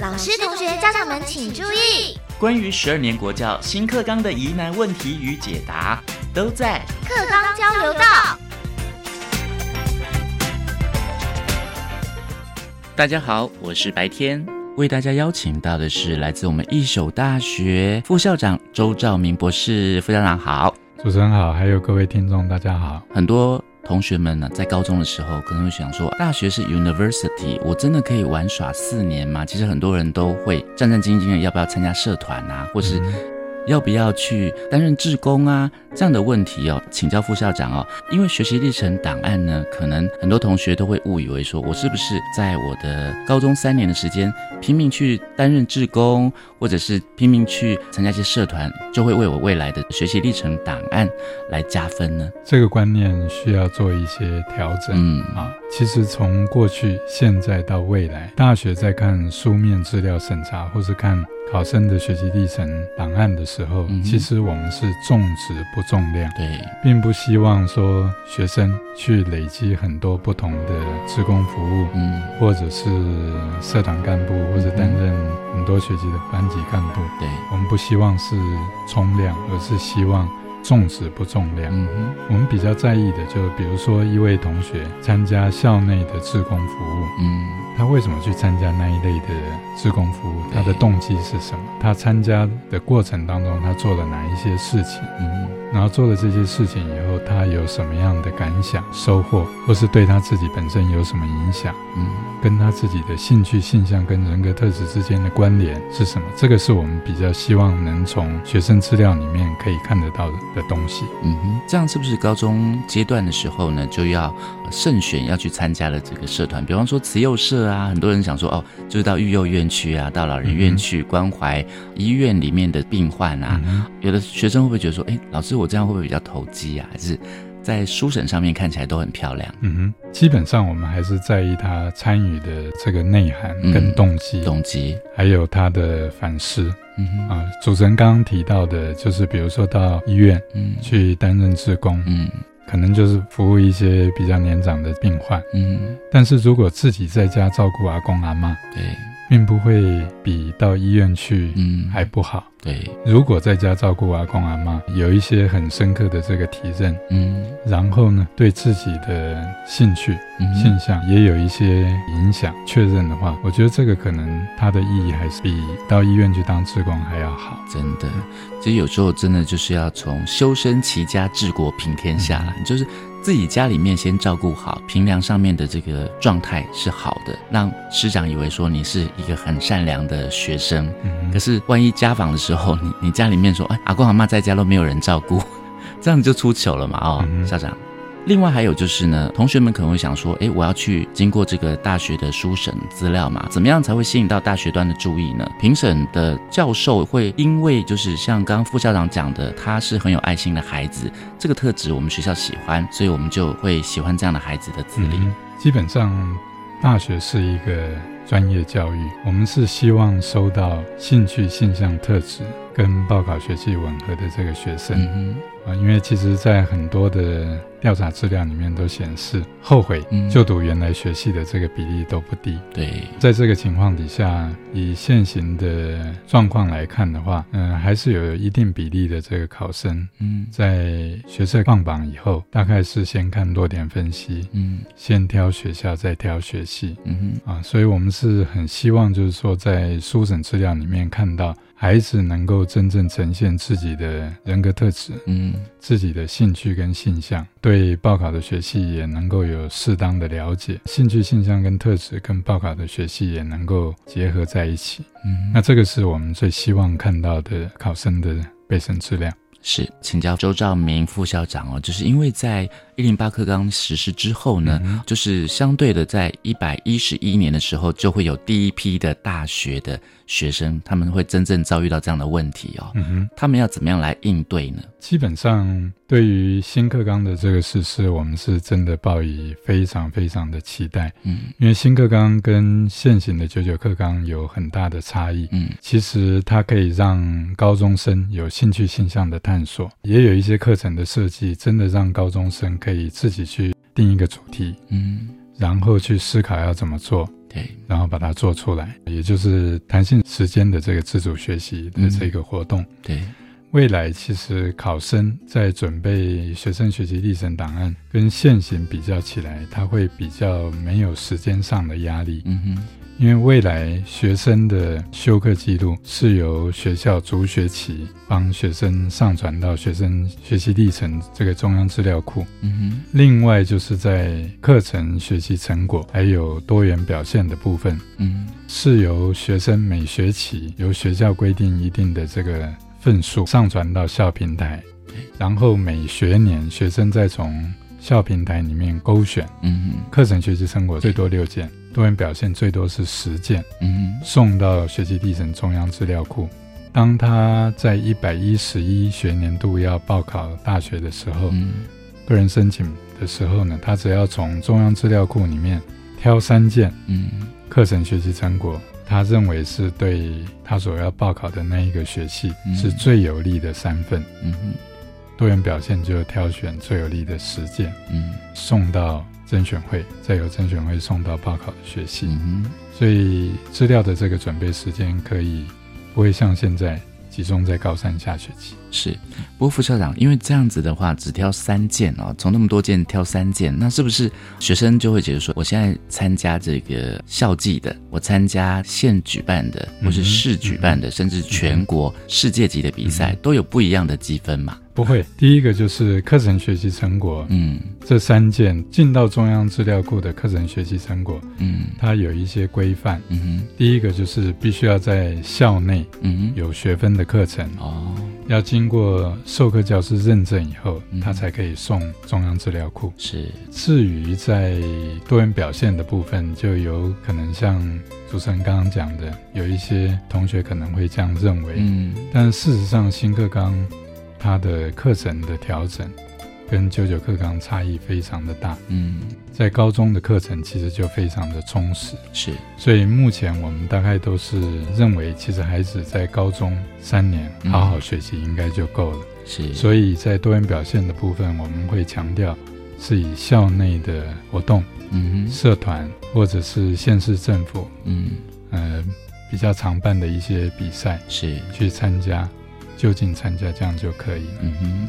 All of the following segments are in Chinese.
老师、同学、家长们请注意，关于十二年国教新课纲的疑难问题与解答，都在课纲交流道。大家好，我是白天，为大家邀请到的是来自我们一手大学副校长周兆明博士。副校长好，主持人好，还有各位听众大家好。很多同学们呢，在高中的时候可能会想说，大学是 university，我真的可以玩耍四年吗？其实很多人都会战战兢兢的，要不要参加社团啊，或是要不要去担任志工啊？这样的问题哦，请教副校长哦。因为学习历程档案呢，可能很多同学都会误以为说，我是不是在我的高中三年的时间拼命去担任志工，或者是拼命去参加一些社团，就会为我未来的学习历程档案来加分呢？这个观念需要做一些调整。嗯啊，其实从过去、现在到未来，大学在看书面资料审查，或是看考生的学习历程档案的时候，其实我们是重质不重量。对，并不希望说学生去累积很多不同的职工服务，嗯，或者是社团干部，或者担任很多学期的班级干部。对，我们不希望是冲量，而是希望。重质不重量。嗯哼，我们比较在意的，就比如说一位同学参加校内的志工服务，嗯，他为什么去参加那一类的志工服务？他的动机是什么？他参加的过程当中，他做了哪一些事情？嗯，然后做了这些事情以后，他有什么样的感想、收获，或是对他自己本身有什么影响？嗯，跟他自己的兴趣、性向跟人格特质之间的关联是什么？这个是我们比较希望能从学生资料里面可以看得到的。的东西，嗯哼，这样是不是高中阶段的时候呢，就要慎选要去参加的这个社团？比方说慈幼社啊，很多人想说哦，就是到育幼院去啊，到老人院去关怀医院里面的病患啊。有的学生会不会觉得说，哎，老师我这样会不会比较投机啊？还是在书审上面看起来都很漂亮？嗯哼，基本上我们还是在意他参与的这个内涵跟动机，动机，还有他的反思。啊，主持人刚刚提到的，就是比如说到医院，嗯，去担任志工，嗯，可能就是服务一些比较年长的病患，嗯，但是如果自己在家照顾阿公阿妈，对。并不会比到医院去嗯还不好。对，如果在家照顾阿公阿妈，有一些很深刻的这个体认，嗯，然后呢，对自己的兴趣、嗯现象也有一些影响，确认的话，我觉得这个可能它的意义还是比到医院去当志工还要好。真的，其实有时候真的就是要从修身齐家治国平天下，就是。自己家里面先照顾好，平凉上面的这个状态是好的，让师长以为说你是一个很善良的学生。可是万一家访的时候，你你家里面说，哎，阿公阿妈在家都没有人照顾，这样就出糗了嘛？哦，校长。另外还有就是呢，同学们可能会想说，哎，我要去经过这个大学的书审资料嘛，怎么样才会吸引到大学端的注意呢？评审的教授会因为就是像刚刚副校长讲的，他是很有爱心的孩子，这个特质我们学校喜欢，所以我们就会喜欢这样的孩子的资历。基本上，大学是一个专业教育，我们是希望收到兴趣、性向特质跟报考学习吻合的这个学生。啊，因为其实，在很多的调查资料里面都显示，后悔就读原来学系的这个比例都不低。对，在这个情况底下，以现行的状况来看的话，嗯，还是有一定比例的这个考生，嗯，在学测放榜以后，大概是先看落点分析，嗯，先挑学校，再挑学系，嗯哼，啊，所以我们是很希望，就是说，在书审资料里面看到。孩子能够真正呈现自己的人格特质，嗯，自己的兴趣跟性向，对报考的学系也能够有适当的了解，兴趣、性向跟特质跟报考的学系也能够结合在一起，嗯，那这个是我们最希望看到的考生的备审资料。是，请教周兆明副校长哦，就是因为在一零八课纲实施之后呢，就是相对的，在一百一十一年的时候，就会有第一批的大学的学生，他们会真正遭遇到这样的问题哦。嗯哼，他们要怎么样来应对呢？基本上，对于新课纲的这个实施，我们是真的抱以非常非常的期待。嗯，因为新课纲跟现行的九九课纲有很大的差异。嗯，其实它可以让高中生有兴趣性向的探索，也有一些课程的设计，真的让高中生可以自己去定一个主题。嗯。然后去思考要怎么做，对，然后把它做出来，也就是弹性时间的这个自主学习的这个活动。对，未来其实考生在准备学生学习历程档案跟现行比较起来，他会比较没有时间上的压力。嗯哼。因为未来学生的修课记录是由学校逐学期帮学生上传到学生学习历程这个中央资料库。嗯哼。另外就是在课程学习成果还有多元表现的部分，嗯，是由学生每学期由学校规定一定的这个份数上传到校平台，然后每学年学生再从校平台里面勾选，嗯哼，课程学习成果最多六件。多元表现最多是十件，嗯，送到学习历程中央资料库。当他在一百一十一学年度要报考大学的时候，嗯，个人申请的时候呢，他只要从中央资料库里面挑三件，嗯，课程学习成果，他认为是对他所要报考的那一个学系是最有利的三份，嗯哼，多元表现就挑选最有利的十件，嗯，送到。甄选会再由甄选会送到报考的学习，嗯所以资料的这个准备时间可以不会像现在集中在高三下学期。是，不过副校长，因为这样子的话只挑三件哦，从那么多件挑三件，那是不是学生就会觉得说，我现在参加这个校际的，我参加县举办的，或是市举办的，甚至全国世界级的比赛，都有不一样的积分嘛？不会，第一个就是课程学习成果，嗯，这三件进到中央资料库的课程学习成果，嗯，它有一些规范，嗯哼，第一个就是必须要在校内，嗯，有学分的课程，哦，要经过授课教师认证以后，他才可以送中央资料库。是，至于在多元表现的部分，就有可能像主持人刚刚讲的，有一些同学可能会这样认为，嗯，但事实上新课纲。它的课程的调整跟九九课纲差异非常的大，嗯，在高中的课程其实就非常的充实，是，所以目前我们大概都是认为，其实孩子在高中三年好好学习应该就够了，是，所以在多元表现的部分，我们会强调是以校内的活动，嗯，社团或者是县市政府，嗯，呃，比较常办的一些比赛是去参加。就近参加这样就可以，嗯哼，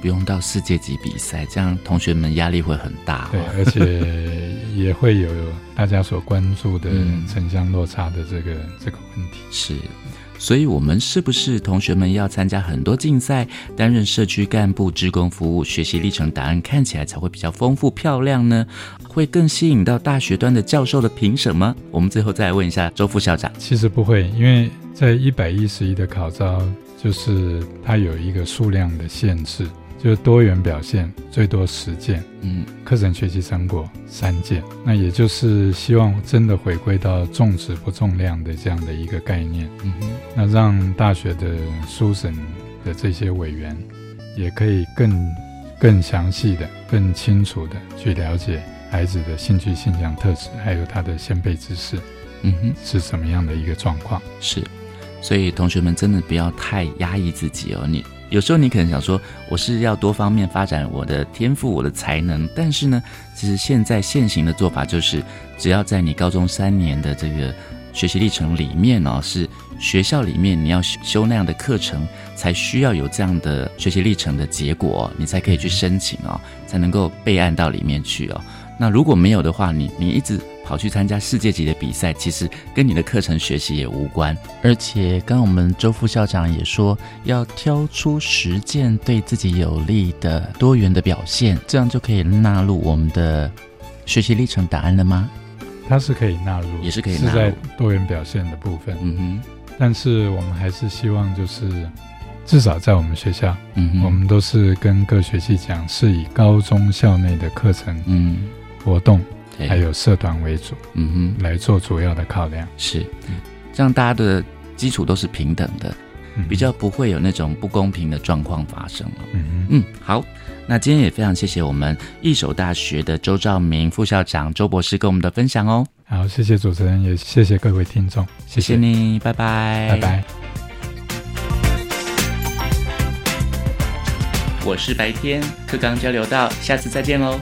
不用到世界级比赛，这样同学们压力会很大。对，而且也会有大家所关注的城乡落差的这个这个问题。是，所以我们是不是同学们要参加很多竞赛，担任社区干部、职工服务，学习历程答案看起来才会比较丰富漂亮呢？会更吸引到大学端的教授的评审吗？我们最后再来问一下周副校长。其实不会，因为在一百一十一的考招。就是它有一个数量的限制，就是多元表现最多十件，嗯，课程学习成果三件，那也就是希望真的回归到重质不重量的这样的一个概念，嗯哼，那让大学的书审的这些委员也可以更更详细的、更清楚的去了解孩子的兴趣、性向特质，还有他的先辈知识，嗯哼，是什么样的一个状况？是。所以同学们真的不要太压抑自己哦。你有时候你可能想说，我是要多方面发展我的天赋、我的才能，但是呢，其实现在现行的做法就是，只要在你高中三年的这个学习历程里面哦，是学校里面你要修那样的课程，才需要有这样的学习历程的结果，你才可以去申请哦，才能够备案到里面去哦。那如果没有的话，你你一直。跑去参加世界级的比赛，其实跟你的课程学习也无关。而且，刚刚我们周副校长也说，要挑出十件对自己有利的多元的表现，这样就可以纳入我们的学习历程答案了吗？它是可以纳入，也是可以纳入在多元表现的部分。嗯哼。但是我们还是希望，就是至少在我们学校，嗯，我们都是跟各学期讲，是以高中校内的课程，嗯，活动。还有社团为主，嗯哼，来做主要的考量。是，这样大家的基础都是平等的，比较不会有那种不公平的状况发生了。嗯嗯，好，那今天也非常谢谢我们一手大学的周兆明副校长周博士跟我们的分享哦。好，谢谢主持人，也谢谢各位听众，谢谢。你，拜拜，拜拜。我是白天课刚交流到，下次再见喽。